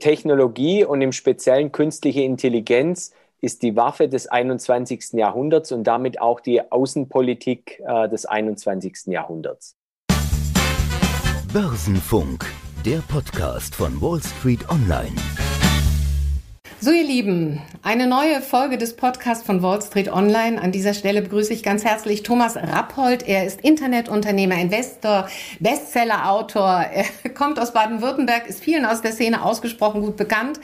Technologie und im Speziellen künstliche Intelligenz ist die Waffe des 21. Jahrhunderts und damit auch die Außenpolitik äh, des 21. Jahrhunderts. Börsenfunk, der Podcast von Wall Street Online. So, ihr Lieben, eine neue Folge des Podcasts von Wall Street Online. An dieser Stelle begrüße ich ganz herzlich Thomas Rappold. Er ist Internetunternehmer, Investor, Bestsellerautor. Er kommt aus Baden-Württemberg, ist vielen aus der Szene ausgesprochen gut bekannt.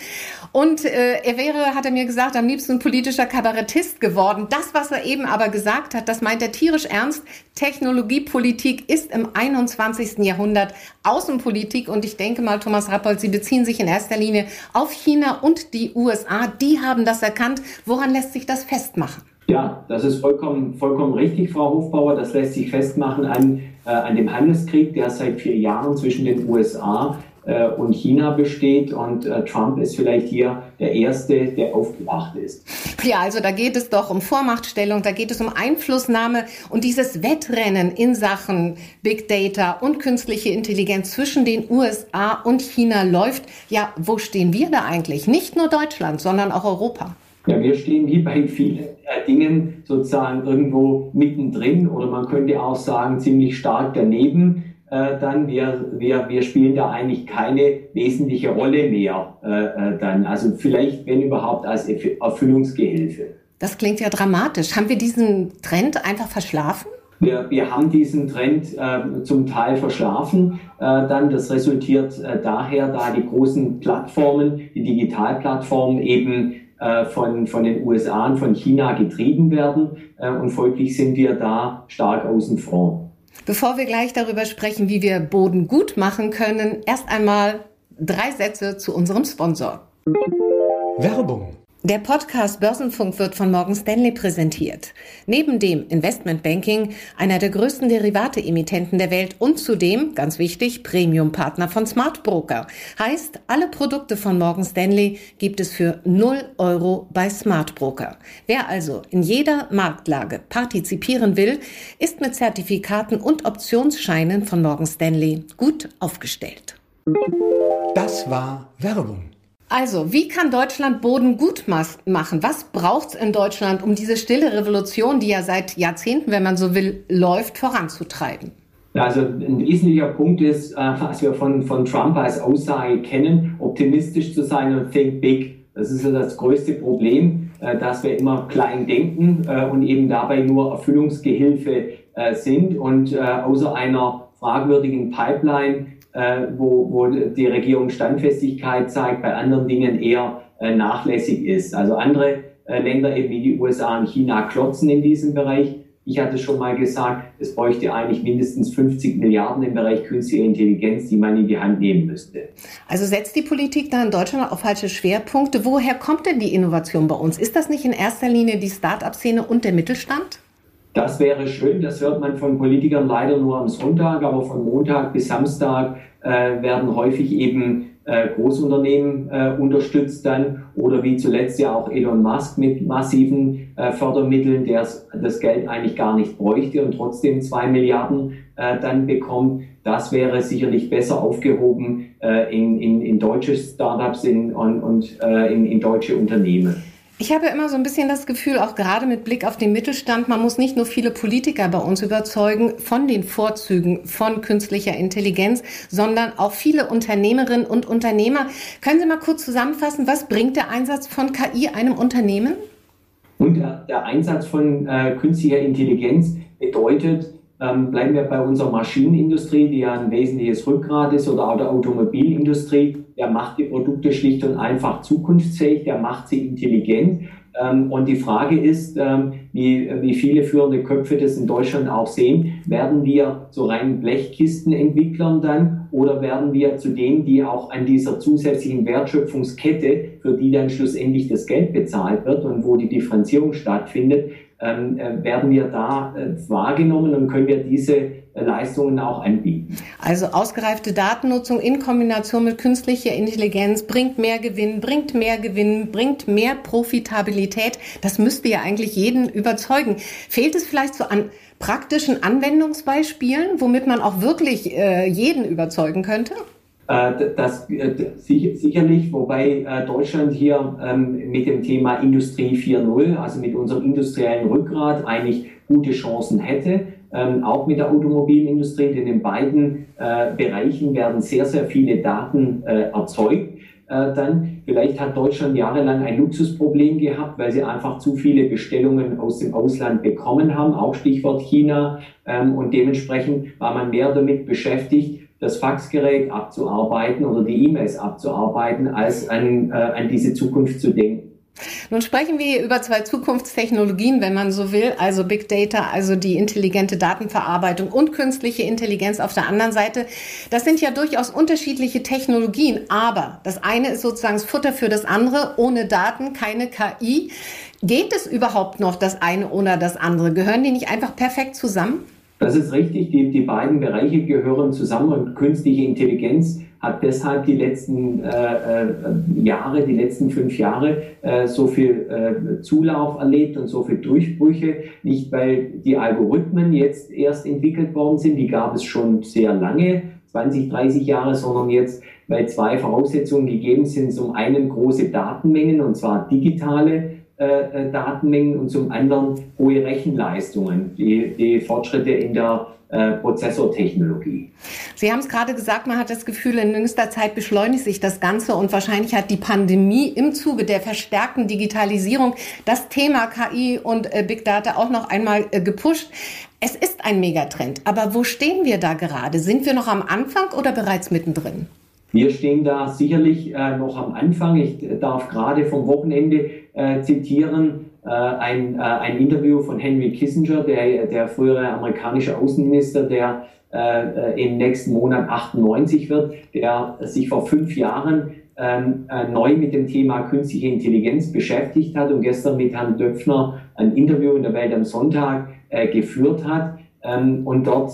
Und äh, er wäre, hat er mir gesagt, am liebsten politischer Kabarettist geworden. Das, was er eben aber gesagt hat, das meint er tierisch ernst. Technologiepolitik ist im 21. Jahrhundert Außenpolitik. Und ich denke mal, Thomas Rappold, Sie beziehen sich in erster Linie auf China und die USA. USA, die haben das erkannt. Woran lässt sich das festmachen? Ja, das ist vollkommen, vollkommen richtig, Frau Hofbauer. Das lässt sich festmachen an, äh, an dem Handelskrieg, der seit vier Jahren zwischen den USA und China besteht. Und äh, Trump ist vielleicht hier der Erste, der aufgewacht ist. Ja, also da geht es doch um Vormachtstellung, da geht es um Einflussnahme und dieses Wettrennen in Sachen Big Data und künstliche Intelligenz zwischen den USA und China läuft. Ja, wo stehen wir da eigentlich? Nicht nur Deutschland, sondern auch Europa. Ja, wir stehen wie bei vielen äh, Dingen sozusagen irgendwo mittendrin oder man könnte auch sagen ziemlich stark daneben äh, dann wir, wir, wir spielen da eigentlich keine wesentliche Rolle mehr äh, äh, dann. Also vielleicht, wenn überhaupt, als Erfüllungsgehilfe. Das klingt ja dramatisch. Haben wir diesen Trend einfach verschlafen? Wir, wir haben diesen Trend äh, zum Teil verschlafen. Äh, dann das resultiert äh, daher, da die großen Plattformen, die Digitalplattformen eben äh, von, von den USA und von China getrieben werden. Äh, und folglich sind wir da stark außen vor. Bevor wir gleich darüber sprechen, wie wir Boden gut machen können, erst einmal drei Sätze zu unserem Sponsor. Werbung. Der Podcast Börsenfunk wird von Morgan Stanley präsentiert. Neben dem Investmentbanking einer der größten Derivate-Emittenten der Welt und zudem, ganz wichtig, Premium-Partner von Smart Broker. Heißt, alle Produkte von Morgan Stanley gibt es für 0 Euro bei Smart Broker. Wer also in jeder Marktlage partizipieren will, ist mit Zertifikaten und Optionsscheinen von Morgan Stanley gut aufgestellt. Das war Werbung. Also, wie kann Deutschland Boden gut machen? Was braucht es in Deutschland, um diese stille Revolution, die ja seit Jahrzehnten, wenn man so will, läuft, voranzutreiben? Also ein wesentlicher Punkt ist, äh, was wir von, von Trump als Aussage kennen, optimistisch zu sein und think big. Das ist ja das größte Problem, äh, dass wir immer klein denken äh, und eben dabei nur Erfüllungsgehilfe sind und außer einer fragwürdigen Pipeline äh, wo, wo die Regierung Standfestigkeit zeigt, bei anderen Dingen eher äh, nachlässig ist. Also andere äh, Länder eben wie die USA und China klotzen in diesem Bereich. Ich hatte schon mal gesagt, es bräuchte eigentlich mindestens 50 Milliarden im Bereich künstliche Intelligenz, die man in die Hand nehmen müsste. Also setzt die Politik da in Deutschland auf falsche Schwerpunkte? Woher kommt denn die Innovation bei uns? Ist das nicht in erster Linie die Start-up-Szene und der Mittelstand? Das wäre schön, das hört man von Politikern leider nur am Sonntag, aber von Montag bis Samstag äh, werden häufig eben äh, Großunternehmen äh, unterstützt dann oder wie zuletzt ja auch Elon Musk mit massiven äh, Fördermitteln, der das Geld eigentlich gar nicht bräuchte und trotzdem zwei Milliarden äh, dann bekommt. Das wäre sicherlich besser aufgehoben äh, in, in, in deutsche Startups in, und, und äh, in, in deutsche Unternehmen. Ich habe immer so ein bisschen das Gefühl, auch gerade mit Blick auf den Mittelstand, man muss nicht nur viele Politiker bei uns überzeugen von den Vorzügen von künstlicher Intelligenz, sondern auch viele Unternehmerinnen und Unternehmer. Können Sie mal kurz zusammenfassen, was bringt der Einsatz von KI einem Unternehmen? Und der, der Einsatz von äh, künstlicher Intelligenz bedeutet, ähm, bleiben wir bei unserer Maschinenindustrie, die ja ein wesentliches Rückgrat ist, oder auch der Automobilindustrie, der macht die Produkte schlicht und einfach zukunftsfähig, der macht sie intelligent. Ähm, und die Frage ist, ähm, wie, wie viele führende Köpfe das in Deutschland auch sehen, werden wir zu reinen Blechkistenentwicklern dann oder werden wir zu denen, die auch an dieser zusätzlichen Wertschöpfungskette, für die dann schlussendlich das Geld bezahlt wird und wo die Differenzierung stattfindet, werden wir da äh, wahrgenommen und können wir diese äh, Leistungen auch anbieten. Also ausgereifte Datennutzung in Kombination mit künstlicher Intelligenz bringt mehr Gewinn, bringt mehr Gewinn, bringt mehr Profitabilität. Das müsste ja eigentlich jeden überzeugen. Fehlt es vielleicht so an praktischen Anwendungsbeispielen, womit man auch wirklich äh, jeden überzeugen könnte? Äh, das, äh, sicherlich, wobei äh, Deutschland hier ähm, mit dem Thema Industrie 4.0, also mit unserem industriellen Rückgrat, eigentlich gute Chancen hätte, ähm, auch mit der Automobilindustrie, denn in beiden Bereichen werden sehr, sehr viele Daten erzeugt. Dann vielleicht hat Deutschland jahrelang ein Luxusproblem gehabt, weil sie einfach zu viele Bestellungen aus dem Ausland bekommen haben, auch Stichwort China. Ähm, und dementsprechend war man mehr damit beschäftigt, das Faxgerät abzuarbeiten oder die E-Mails abzuarbeiten, als an, äh, an diese Zukunft zu denken. Nun sprechen wir hier über zwei Zukunftstechnologien, wenn man so will, also Big Data, also die intelligente Datenverarbeitung und künstliche Intelligenz auf der anderen Seite. Das sind ja durchaus unterschiedliche Technologien, aber das eine ist sozusagen das Futter für das andere, ohne Daten keine KI. Geht es überhaupt noch das eine oder das andere? Gehören die nicht einfach perfekt zusammen? Das ist richtig, die, die beiden Bereiche gehören zusammen und künstliche Intelligenz hat deshalb die letzten äh, äh, Jahre, die letzten fünf Jahre äh, so viel äh, Zulauf erlebt und so viel Durchbrüche. Nicht, weil die Algorithmen jetzt erst entwickelt worden sind, die gab es schon sehr lange, 20, 30 Jahre, sondern jetzt, weil zwei Voraussetzungen gegeben sind. Zum einen große Datenmengen, und zwar digitale äh, äh, Datenmengen und zum anderen hohe Rechenleistungen, die, die Fortschritte in der äh, Prozessortechnologie. Sie haben es gerade gesagt, man hat das Gefühl, in jüngster Zeit beschleunigt sich das Ganze und wahrscheinlich hat die Pandemie im Zuge der verstärkten Digitalisierung das Thema KI und äh, Big Data auch noch einmal gepusht. Es ist ein Megatrend, aber wo stehen wir da gerade? Sind wir noch am Anfang oder bereits mittendrin? Wir stehen da sicherlich äh, noch am Anfang. Ich darf gerade vom Wochenende äh, zitieren äh, ein, äh, ein Interview von Henry Kissinger, der, der frühere amerikanische Außenminister, der äh, im nächsten Monat 98 wird, der sich vor fünf Jahren ähm, äh, neu mit dem Thema künstliche Intelligenz beschäftigt hat und gestern mit Herrn Döpfner ein Interview in der Welt am Sonntag geführt hat ähm, und dort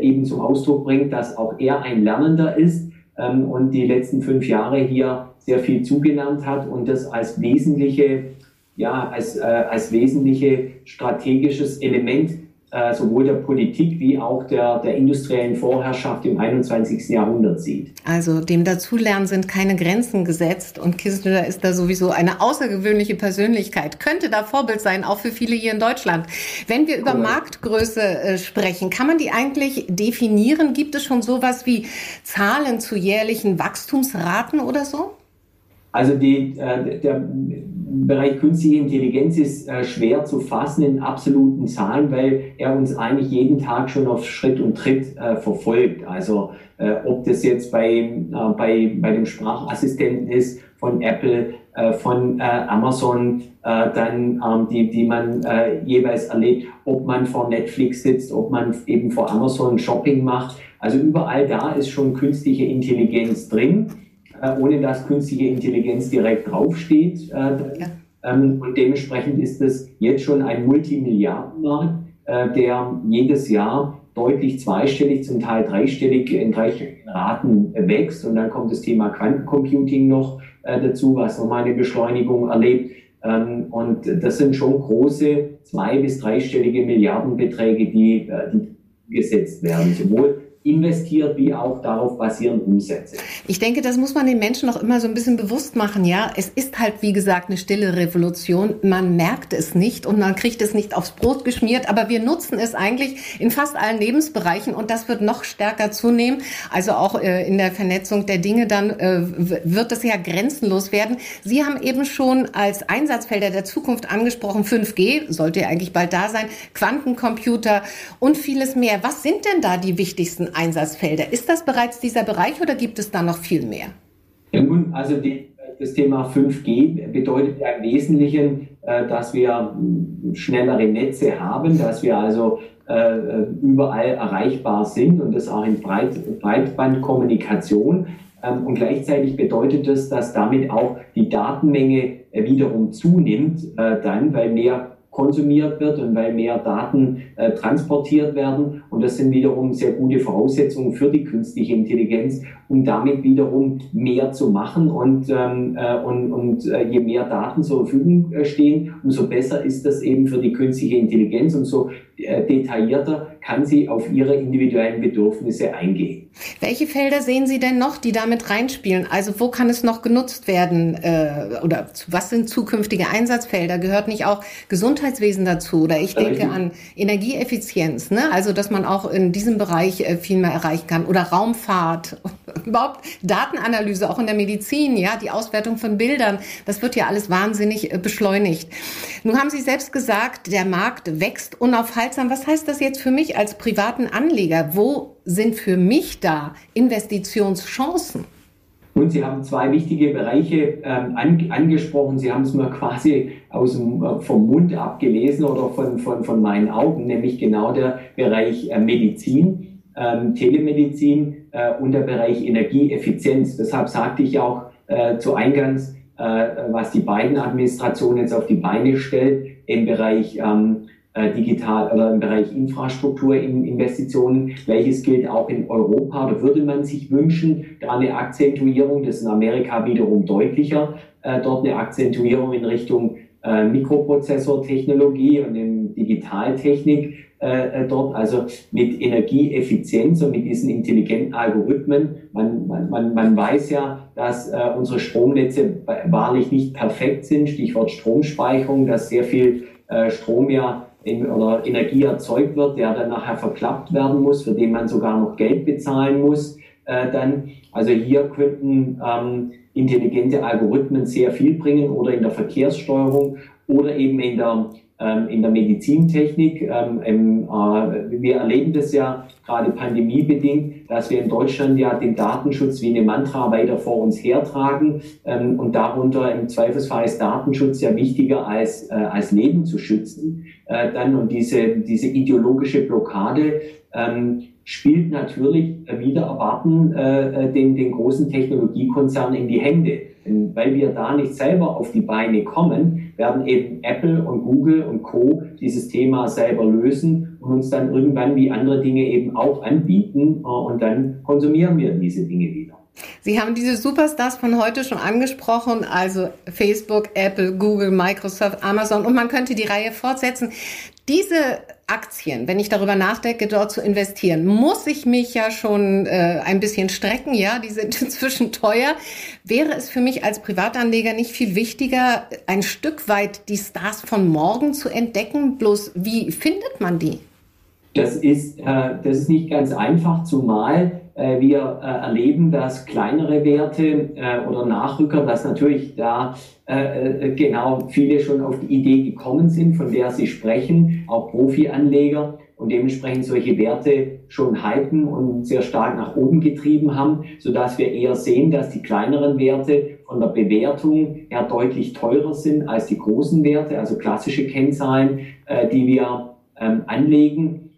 eben zum Ausdruck bringt, dass auch er ein Lernender ist ähm, und die letzten fünf Jahre hier sehr viel zugelernt hat und das als wesentliche, ja, als, äh, als wesentliche strategisches Element sowohl der Politik wie auch der, der industriellen Vorherrschaft im 21. Jahrhundert sieht. Also dem Dazulernen sind keine Grenzen gesetzt und Kissinger ist da sowieso eine außergewöhnliche Persönlichkeit, könnte da Vorbild sein, auch für viele hier in Deutschland. Wenn wir über cool. Marktgröße äh, sprechen, kann man die eigentlich definieren? Gibt es schon sowas wie Zahlen zu jährlichen Wachstumsraten oder so? Also die, äh, der Bereich künstliche Intelligenz ist äh, schwer zu fassen in absoluten Zahlen, weil er uns eigentlich jeden Tag schon auf Schritt und Tritt äh, verfolgt. Also äh, ob das jetzt bei, äh, bei, bei dem Sprachassistenten ist von Apple, äh, von Amazon, dann ähm, die, die man jeweils erlebt, ob man vor Netflix sitzt, ob man eben vor Amazon Shopping macht. Also überall da ist schon künstliche Intelligenz drin. Äh, ohne dass künstliche Intelligenz direkt draufsteht. Äh, ja. Ähm, und dementsprechend ist es jetzt schon ein Multimilliardenmarkt, äh, der jedes Jahr deutlich zweistellig, zum Teil dreistellig in dreistelligen Raten wächst. Und dann kommt das Thema Quantencomputing noch dazu, was nochmal eine Beschleunigung erlebt. Ähm, und das sind schon große zwei- bis dreistellige Milliardenbeträge, die, die gesetzt werden, sowohl investiert, wie auch darauf basieren Umsätze. Ich denke, das muss man den Menschen noch immer so ein bisschen bewusst machen. Ja, es ist halt, wie gesagt, eine stille Revolution. Man merkt es nicht und man kriegt es nicht aufs Brot geschmiert, aber wir nutzen es eigentlich in fast allen Lebensbereichen und das wird noch stärker zunehmen. Also auch äh, in der Vernetzung der Dinge dann äh, wird es ja grenzenlos werden. Sie haben eben schon als Einsatzfelder der Zukunft angesprochen, 5G sollte ja eigentlich bald da sein, Quantencomputer und vieles mehr. Was sind denn da die wichtigsten Einsatzfelder. Ist das bereits dieser Bereich oder gibt es da noch viel mehr? Ja, nun, also die, das Thema 5G bedeutet ja im Wesentlichen, äh, dass wir schnellere Netze haben, dass wir also äh, überall erreichbar sind und das auch in Breit, Breitbandkommunikation. Ähm, und gleichzeitig bedeutet das, dass damit auch die Datenmenge wiederum zunimmt, äh, dann, weil mehr konsumiert wird und weil mehr Daten äh, transportiert werden. Und das sind wiederum sehr gute Voraussetzungen für die künstliche Intelligenz, um damit wiederum mehr zu machen. Und, ähm, äh, und, und äh, je mehr Daten zur Verfügung äh, stehen, umso besser ist das eben für die künstliche Intelligenz, umso äh, detaillierter kann sie auf ihre individuellen Bedürfnisse eingehen. Welche Felder sehen Sie denn noch, die damit reinspielen? Also wo kann es noch genutzt werden äh, oder was sind zukünftige Einsatzfelder? Gehört nicht auch Gesundheitswesen dazu? Oder ich denke an Energieeffizienz, ne? also dass man auch in diesem Bereich äh, viel mehr erreichen kann. Oder Raumfahrt, überhaupt Datenanalyse, auch in der Medizin, ja, die Auswertung von Bildern, das wird ja alles wahnsinnig äh, beschleunigt. Nun haben Sie selbst gesagt, der Markt wächst unaufhaltsam. Was heißt das jetzt für mich als privaten Anleger? Wo sind für mich da Investitionschancen? Und Sie haben zwei wichtige Bereiche ähm, an, angesprochen. Sie haben es mir quasi aus dem, äh, vom Mund abgelesen oder von, von, von meinen Augen, nämlich genau der Bereich äh, Medizin, ähm, Telemedizin äh, und der Bereich Energieeffizienz. Deshalb sagte ich auch äh, zu Eingangs, äh, was die beiden Administrationen jetzt auf die Beine stellt im Bereich ähm, äh, digital oder im Bereich Infrastrukturinvestitionen. Welches gilt auch in Europa? Da würde man sich wünschen, da eine Akzentuierung, das ist in Amerika wiederum deutlicher, äh, dort eine Akzentuierung in Richtung äh, Mikroprozessortechnologie und in Digitaltechnik äh, dort, also mit Energieeffizienz und mit diesen intelligenten Algorithmen. Man, man, man, weiß ja, dass äh, unsere Stromnetze wahrlich nicht perfekt sind, Stichwort Stromspeicherung, dass sehr viel äh, Strom ja oder Energie erzeugt wird, der dann nachher verklappt werden muss, für den man sogar noch Geld bezahlen muss. Äh, dann, also hier könnten ähm, intelligente Algorithmen sehr viel bringen oder in der Verkehrssteuerung oder eben in der in der Medizintechnik. Ähm, äh, wir erleben das ja gerade pandemiebedingt, dass wir in Deutschland ja den Datenschutz wie eine Mantra weiter vor uns hertragen ähm, und darunter im Zweifelsfall ist Datenschutz ja wichtiger als, äh, als Leben zu schützen. Äh, dann und diese, diese ideologische Blockade ähm, spielt natürlich wieder erwarten den, den großen Technologiekonzernen in die Hände. Weil wir da nicht selber auf die Beine kommen, werden eben Apple und Google und Co. dieses Thema selber lösen und uns dann irgendwann wie andere Dinge eben auch anbieten äh, und dann konsumieren wir diese Dinge wieder. Sie haben diese Superstars von heute schon angesprochen, also Facebook, Apple, Google, Microsoft, Amazon und man könnte die Reihe fortsetzen. Diese Aktien, wenn ich darüber nachdenke, dort zu investieren, muss ich mich ja schon äh, ein bisschen strecken, ja, die sind inzwischen teuer. Wäre es für mich als Privatanleger nicht viel wichtiger, ein Stück weit die Stars von morgen zu entdecken? Bloß wie findet man die? Das ist, äh, das ist nicht ganz einfach, zumal wir äh, erleben, dass kleinere Werte äh, oder Nachrücker, dass natürlich da genau viele schon auf die Idee gekommen sind, von der Sie sprechen, auch Profi-Anleger und dementsprechend solche Werte schon halten und sehr stark nach oben getrieben haben, so dass wir eher sehen, dass die kleineren Werte von der Bewertung her deutlich teurer sind als die großen Werte, also klassische Kennzahlen, die wir ähm, anlegen.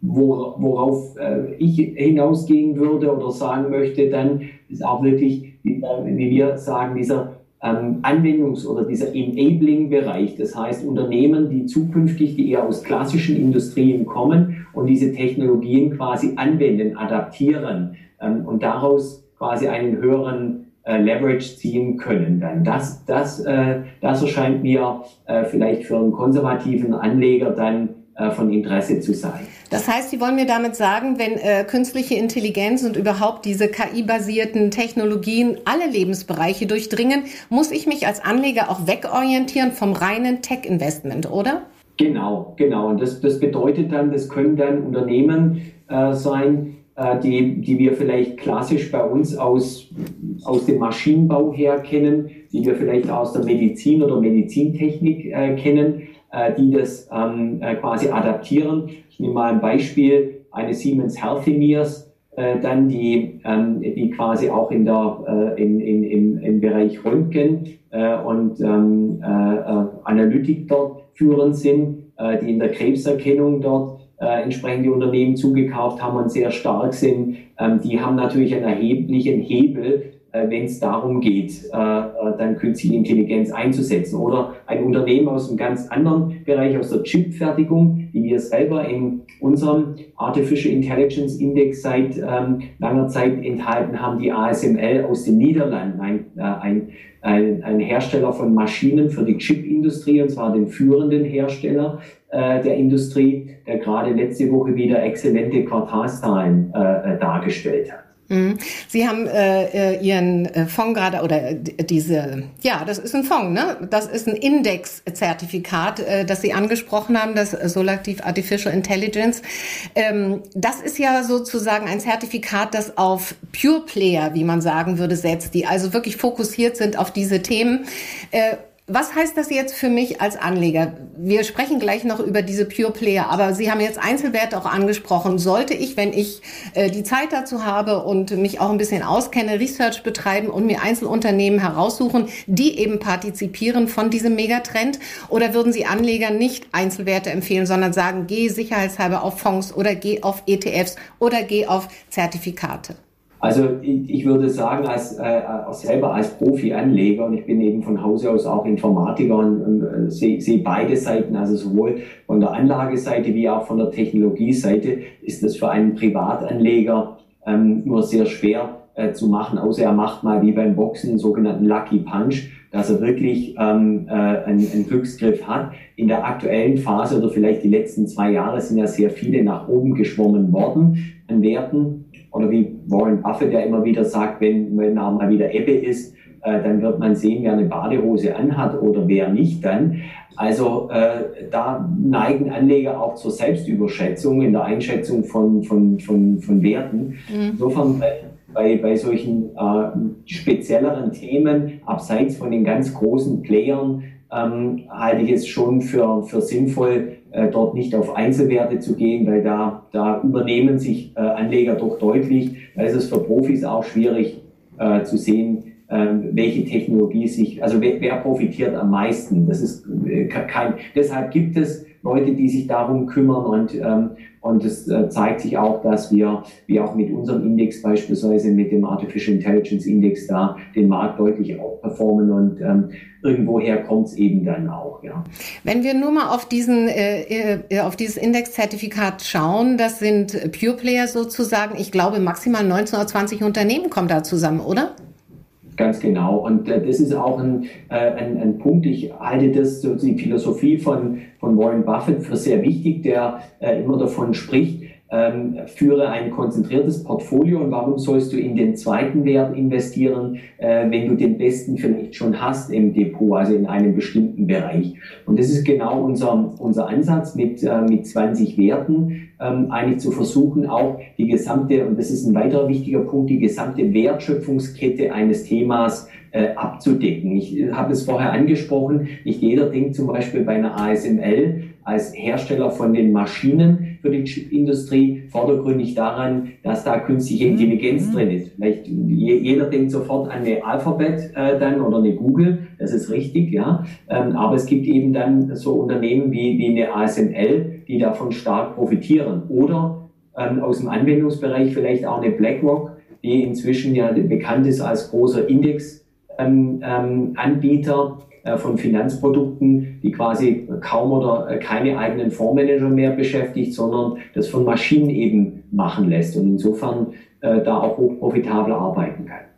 Worauf äh, ich hinausgehen würde oder sagen möchte, dann ist auch wirklich, wie, wie wir sagen, dieser ähm, Anwendungs- oder dieser Enabling-Bereich. Das heißt, Unternehmen, die zukünftig, die eher aus klassischen Industrien kommen und diese Technologien quasi anwenden, adaptieren ähm, und daraus quasi einen höheren äh, Leverage ziehen können. Dann das, das, äh, das erscheint mir äh, vielleicht für einen konservativen Anleger dann äh, von Interesse zu sein. Das heißt, Sie wollen mir damit sagen, wenn äh, künstliche Intelligenz und überhaupt diese KI-basierten Technologien alle Lebensbereiche durchdringen, muss ich mich als Anleger auch wegorientieren vom reinen Tech-Investment, oder? Genau, genau. Und das, das bedeutet dann, das können dann Unternehmen äh, sein, äh, die, die wir vielleicht klassisch bei uns aus, aus dem Maschinenbau her kennen, die wir vielleicht aus der Medizin oder Medizintechnik äh, kennen äh, die das ähm, äh, quasi adaptieren. Ich nehme mal ein Beispiel, eine Siemens Healthineers, äh, dann die, ähm, die quasi auch in der, äh, in, in, im, im Bereich Röntgen äh, und ähm, äh, äh, Analytik dort führend sind, äh, die in der Krebserkennung dort äh, entsprechende Unternehmen zugekauft haben und sehr stark sind, ähm, die haben natürlich einen erheblichen Hebel, äh, wenn es darum geht, äh, äh, dann künstliche Intelligenz einzusetzen. Oder ein Unternehmen aus einem ganz anderen Bereich, aus der Chipfertigung, die wir selber in unserem Artificial Intelligence Index seit ähm, langer Zeit enthalten haben, die ASML aus den Niederlanden, ein, ein, ein, Hersteller von Maschinen für die Chipindustrie, und zwar den führenden Hersteller äh, der Industrie, der gerade letzte Woche wieder exzellente Quartalszahlen äh, äh dargestellt hat. Mhm. Sie haben äh, äh Ihren äh, Fonds gerade oder diese, ja, das ist ein Fonds, ne? Das ist ein Index-Zertifikat, äh, das Sie angesprochen haben, das Solactive Artificial Intelligence. Ähm, das ist ja sozusagen ein Zertifikat, das auf Pure Player, wie man sagen würde, setzt, die also wirklich fokussiert sind auf diese Themen. Äh, was heißt das jetzt für mich als Anleger? Wir sprechen gleich noch über diese Pure Player, aber Sie haben jetzt Einzelwerte auch angesprochen. Sollte ich, wenn ich äh, die Zeit dazu habe und mich auch ein bisschen auskenne, Research betreiben und mir Einzelunternehmen heraussuchen, die eben partizipieren von diesem Megatrend? Oder würden Sie Anlegern nicht Einzelwerte empfehlen, sondern sagen, geh sicherheitshalber auf Fonds oder geh auf ETFs oder geh auf Zertifikate? Also ich, würde sagen, als äh, selber als Profi-Anleger, und ich bin eben von Hause aus auch Informatiker und, und äh, sehe seh beide Seiten, also sowohl von der Anlageseite wie auch von der Technologieseite, ist das für einen Privatanleger ähm, nur sehr schwer äh, zu machen, außer er macht mal wie beim Boxen einen sogenannten Lucky Punch, dass er wirklich ähm, äh, einen, einen Glücksgriff hat. In der aktuellen Phase oder vielleicht die letzten zwei Jahre sind ja sehr viele nach oben geschwommen worden an Werten oder wie Warren Buffett ja immer wieder sagt, wenn, wenn mal wieder Ebbe ist, äh, dann wird man sehen, wer eine Badehose anhat oder wer nicht dann. Also äh, da neigen Anleger auch zur Selbstüberschätzung in der Einschätzung von, von, von, von Werten. Mhm. Insofern bei, bei solchen äh, spezielleren Themen, abseits von den ganz großen Playern, ähm, halte ich es schon für, für sinnvoll, äh, dort nicht auf Einzelwerte zu gehen, weil da, da übernehmen sich äh, Anleger doch deutlich. Da ist es für Profis auch schwierig äh, zu sehen, ähm, welche Technologie sich, also wer, wer profitiert am meisten. Das ist äh, kein, deshalb gibt es Leute, die sich darum kümmern und, ähm, und es äh, zeigt sich auch, dass wir, wie auch mit unserem Index beispielsweise mit dem Artificial Intelligence Index da den Markt deutlich outperformen und ähm, irgendwoher kommt es eben dann auch, ja. Wenn wir nur mal auf diesen, äh, äh auf dieses Indexzertifikat schauen, das sind Pure Player sozusagen, ich glaube maximal 19 oder 20 Unternehmen kommen da zusammen, oder? Ganz genau. Und äh, das ist auch ein, äh, ein, ein Punkt. Ich halte das, die Philosophie von, von Warren Buffett für sehr wichtig, der äh, immer davon spricht, ähm, führe ein konzentriertes Portfolio und warum sollst du in den zweiten Wert investieren, äh, wenn du den besten vielleicht schon hast im Depot, also in einem bestimmten Bereich. Und das ist genau unser, unser Ansatz mit, äh, mit 20 Werten, ähm, eigentlich zu versuchen, auch die gesamte, und das ist ein weiterer wichtiger Punkt, die gesamte Wertschöpfungskette eines Themas äh, abzudecken. Ich habe es vorher angesprochen, nicht jeder denkt zum Beispiel bei einer ASML als Hersteller von den Maschinen für die Chipindustrie vordergründig daran, dass da künstliche mhm. Intelligenz mhm. drin ist. Vielleicht jeder denkt sofort an eine Alphabet äh, dann oder eine Google, das ist richtig, ja. Ähm, aber es gibt eben dann so Unternehmen wie, wie eine ASML, die davon stark profitieren. Oder ähm, aus dem Anwendungsbereich vielleicht auch eine BlackRock, die inzwischen ja bekannt ist als großer Index ähm, ähm, Anbieter von Finanzprodukten, die quasi kaum oder äh, keine eigenen Fondsmanager mehr beschäftigt, sondern das von Maschinen eben machen lässt und insofern äh, da auch hochprofitabel arbeiten kann.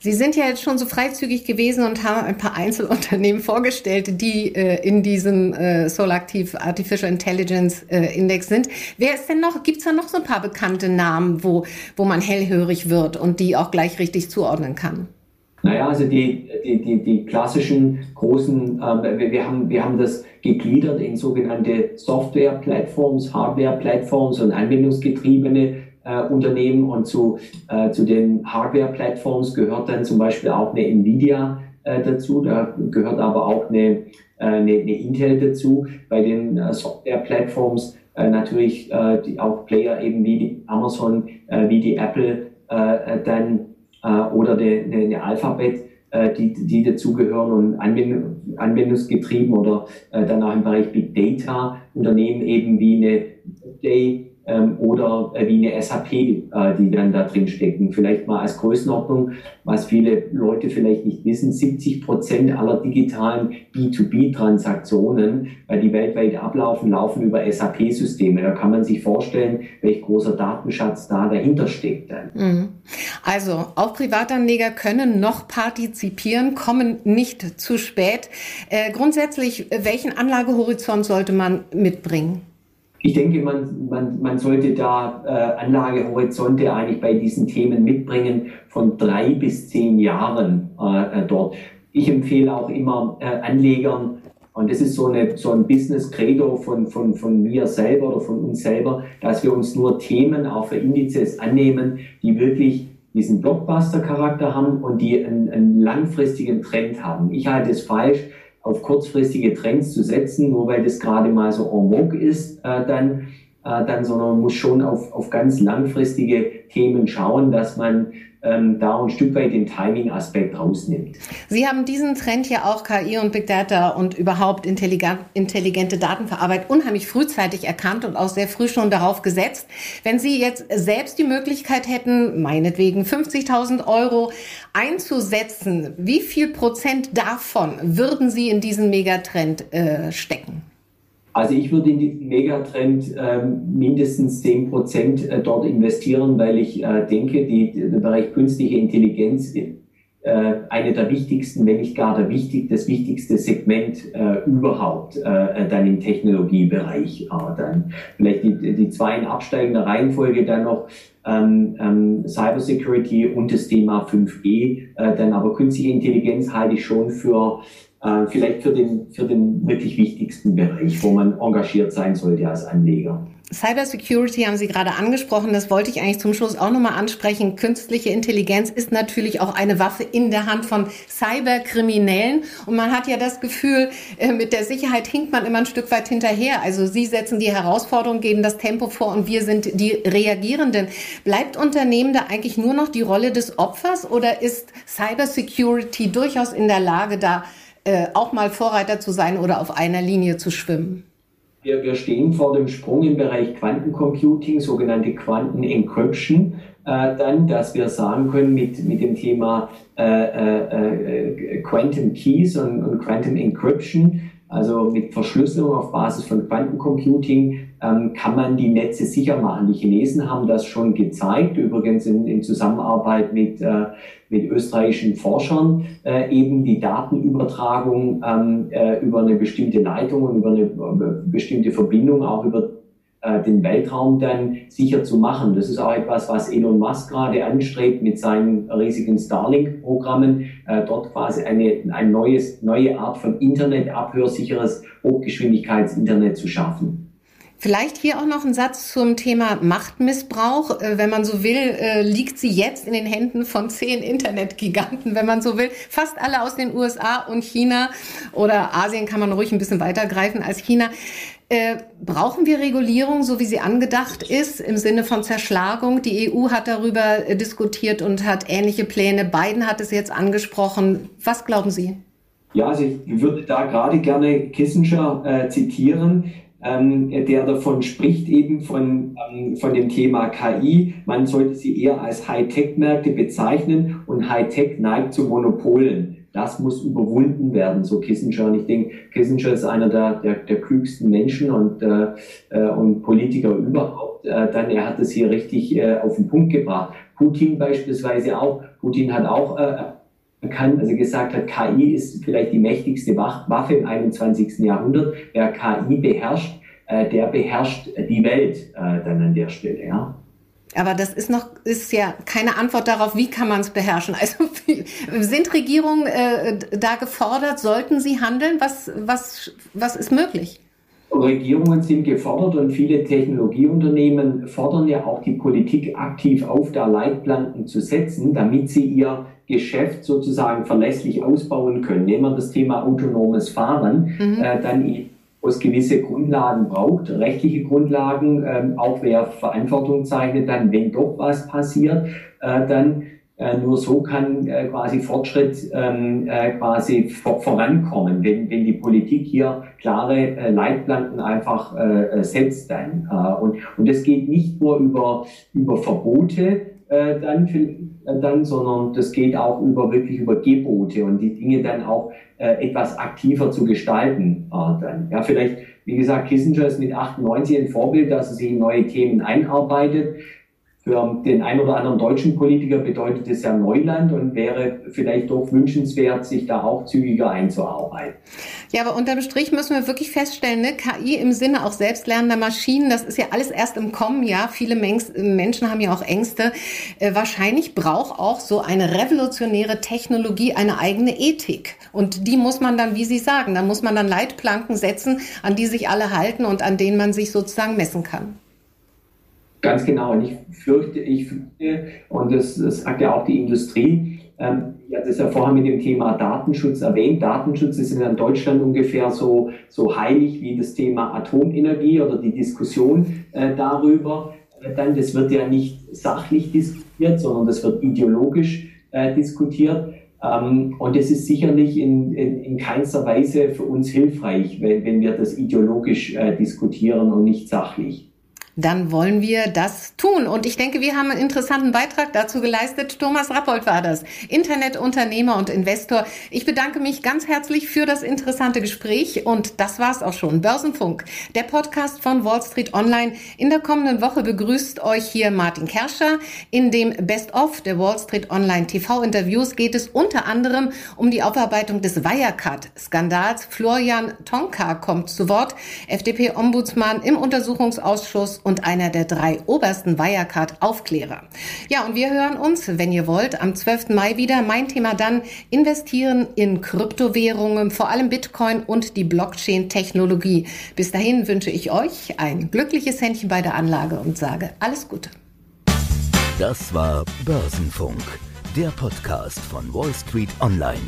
Sie sind ja jetzt schon so freizügig gewesen und haben ein paar Einzelunternehmen vorgestellt, die äh, in diesem äh, Solactive Artificial Intelligence äh, Index sind. Wer ist denn noch? Gibt es da noch so ein paar bekannte Namen, wo, wo man hellhörig wird und die auch gleich richtig zuordnen kann? Naja, also die, die, die, die klassischen großen, ähm, wir, haben, wir haben das gegliedert in sogenannte Software-Plattforms, Hardware-Plattforms und anwendungsgetriebene äh, Unternehmen. Und zu, äh, zu den Hardware-Plattforms gehört dann zum Beispiel auch eine Nvidia äh, dazu, da gehört aber auch eine, äh, eine, eine Intel dazu. Bei den äh, Software-Plattforms äh, natürlich äh, die, auch Player eben wie die Amazon, äh, wie die Apple, äh, dann äh, oder eine, Alphabet, äh, die, die dazugehören und Anwendung, anwendungsgetrieben oder äh, dann auch im Bereich Big Data Unternehmen eben wie eine Day oder äh, wie eine SAP, äh, die dann da drin stecken. Vielleicht mal als Größenordnung, was viele Leute vielleicht nicht wissen, 70 Prozent aller digitalen B2B-Transaktionen, äh, die weltweit ablaufen, laufen über SAP-Systeme. Da kann man sich vorstellen, welch großer Datenschatz da dahinter steckt. Mhm. Also auch Privatanleger können noch partizipieren, kommen nicht zu spät. Äh, grundsätzlich, welchen Anlagehorizont sollte man mitbringen? Ich denke, man, man, man sollte da äh, Anlagehorizonte eigentlich bei diesen Themen mitbringen von drei bis zehn Jahren äh, dort. Ich empfehle auch immer äh, Anlegern, und das ist so, eine, so ein Business-Credo von, von, von mir selber oder von uns selber, dass wir uns nur Themen auch für Indizes annehmen, die wirklich diesen Blockbuster-Charakter haben und die einen, einen langfristigen Trend haben. Ich halte es falsch, auf kurzfristige Trends zu setzen, nur weil das gerade mal so en vogue ist, äh, dann, äh, dann, sondern man muss schon auf, auf ganz langfristige Themen schauen, dass man ähm, da ein Stück weit den Timing-Aspekt rausnimmt. Sie haben diesen Trend ja auch KI und Big Data und überhaupt intelligente Datenverarbeitung unheimlich frühzeitig erkannt und auch sehr früh schon darauf gesetzt. Wenn Sie jetzt selbst die Möglichkeit hätten, meinetwegen 50.000 Euro einzusetzen, wie viel Prozent davon würden Sie in diesen Megatrend äh, stecken? Also ich würde in diesen Megatrend äh, mindestens 10 Prozent äh, dort investieren, weil ich äh, denke, die, der Bereich künstliche Intelligenz äh, eine der wichtigsten, wenn nicht gar der wichtig, das wichtigste Segment äh, überhaupt äh, dann im Technologiebereich. dann vielleicht die, die zwei in absteigender Reihenfolge dann noch ähm, ähm, Cybersecurity und das Thema 5G. dann aber künstliche Intelligenz halte ich schon für äh, vielleicht für den, für den wirklich wichtigsten Bereich, wo man engagiert sein sollte als Anleger. Cybersecurity haben Sie gerade angesprochen. Das wollte ich eigentlich zum Schluss auch nochmal ansprechen. Künstliche Intelligenz ist natürlich auch eine Waffe in der Hand von Cyberkriminellen. Und man hat ja das Gefühl, äh, mit der Sicherheit hinkt man immer ein Stück weit hinterher. Also Sie setzen die Herausforderung, geben das Tempo vor und wir sind die Reagierenden. Bleibt Unternehmen da eigentlich nur noch die Rolle des Opfers oder ist Cybersecurity durchaus in der Lage, da äh, auch mal Vorreiter zu sein oder auf einer Linie zu schwimmen? Wir, wir stehen vor dem Sprung im Bereich Quantencomputing, sogenannte Quantenencryption, äh, dann, dass wir sagen können mit, mit dem Thema äh, äh Quantum Keys und, und Quantum Encryption, also mit Verschlüsselung auf Basis von Quantencomputing ähm, kann man die Netze sicher machen. Die Chinesen haben das schon gezeigt, übrigens in, in Zusammenarbeit mit, äh, mit österreichischen Forschern, äh, eben die Datenübertragung ähm, äh, über eine bestimmte Leitung und über eine über bestimmte Verbindung auch über äh, den Weltraum dann sicher zu machen. Das ist auch etwas, was Elon Musk gerade anstrebt mit seinen riesigen Starlink-Programmen, äh, dort quasi eine, eine neues, neue Art von Internet, abhörsicheres Hochgeschwindigkeitsinternet zu schaffen. Vielleicht hier auch noch ein Satz zum Thema Machtmissbrauch. Äh, wenn man so will, äh, liegt sie jetzt in den Händen von zehn Internetgiganten, wenn man so will. Fast alle aus den USA und China oder Asien kann man ruhig ein bisschen weitergreifen als China. Äh, brauchen wir Regulierung, so wie sie angedacht ist, im Sinne von Zerschlagung? Die EU hat darüber äh, diskutiert und hat ähnliche Pläne. Biden hat es jetzt angesprochen. Was glauben Sie? Ja, also ich würde da gerade gerne Kissinger äh, zitieren, ähm, der davon spricht, eben von, ähm, von dem Thema KI. Man sollte sie eher als Hightech-Märkte bezeichnen und Hightech neigt zu Monopolen das muss überwunden werden, so Kissinger. Und ich denke, Kissinger ist einer der, der, der klügsten Menschen und, äh, äh, und Politiker überhaupt. Äh, dann, er hat es hier richtig äh, auf den Punkt gebracht. Putin beispielsweise auch. Putin hat auch äh, erkannt, also gesagt hat, KI ist vielleicht die mächtigste Waffe im 21. Jahrhundert. Wer KI beherrscht, äh, der beherrscht die Welt äh, dann an der Stelle. Ja. Aber das ist noch, ist ja keine Antwort darauf, wie kann man es beherrschen. Also sind Regierungen äh, da gefordert? Sollten sie handeln? Was, was, was ist möglich? Regierungen sind gefordert und viele Technologieunternehmen fordern ja auch die Politik aktiv auf, da Leitplanken zu setzen, damit sie ihr Geschäft sozusagen verlässlich ausbauen können. Nehmen wir das Thema autonomes Fahren, mhm. äh, dann es gewisse Grundlagen braucht, rechtliche Grundlagen, ähm, auch wer Verantwortung zeichnet, dann, wenn doch was passiert, äh, dann Äh, nur so kann äh, quasi Fortschritt ähm, äh, quasi vor, vorankommen, wenn, wenn die Politik hier klare äh, Leitplanken einfach äh, setzt dann. Äh, und, und das geht nicht nur über, über Verbote äh, dann, äh, dann, sondern das geht auch über wirklich über Gebote und die Dinge dann auch äh, etwas aktiver zu gestalten. Äh, dann. Ja, vielleicht, wie gesagt, Kissinger ist mit 98 ein Vorbild, dass er sich in neue Themen einarbeitet. Für den ein oder anderen deutschen Politiker bedeutet es ja Neuland und wäre vielleicht doch wünschenswert, sich da auch zügiger einzuarbeiten. Ja, aber unterm Strich müssen wir wirklich feststellen, ne, KI im Sinne auch selbstlernender Maschinen, das ist ja alles erst im Kommen, ja. Viele Menschen haben ja auch Ängste. Äh, wahrscheinlich braucht auch so eine revolutionäre Technologie eine eigene Ethik. Und die muss man dann, wie Sie sagen, da muss man dann Leitplanken setzen, an die sich alle halten und an denen man sich sozusagen messen kann. Ganz genau. Und ich fürchte, ich fürchte, und das, das sagt ja auch die Industrie, ähm, ja, das ist ja vorher mit dem Thema Datenschutz erwähnt. Datenschutz ist in Deutschland ungefähr so, so heilig wie das Thema Atomenergie oder die Diskussion äh, darüber. Dann, das wird ja nicht sachlich diskutiert, sondern das wird ideologisch äh, diskutiert. Ähm, und es ist sicherlich in, in, in keinster Weise für uns hilfreich, wenn, wenn wir das ideologisch äh, diskutieren und nicht sachlich dann wollen wir das tun. Und ich denke, wir haben einen interessanten Beitrag dazu geleistet. Thomas Rappold war das, Internetunternehmer und Investor. Ich bedanke mich ganz herzlich für das interessante Gespräch und das war's auch schon. Börsenfunk, der Podcast von Wall Street Online. In der kommenden Woche begrüßt euch hier Martin Kerscher. In dem Best-of der Wall Street Online TV-Interviews geht es unter anderem um die Aufarbeitung des Wirecard-Skandals. Florian Tonka kommt zu Wort, FDP-Ombudsmann im Untersuchungsausschuss und einer der drei obersten Wirecard-Aufklärer. Ja, und wir hören uns, wenn ihr wollt, am 12. Mai wieder. Mein Thema dann investieren in Kryptowährungen, vor allem Bitcoin und die Blockchain-Technologie. Bis dahin wünsche ich euch ein glückliches Händchen bei der Anlage und sage alles Gute. Das war Börsenfunk, der Podcast von Wall Street Online.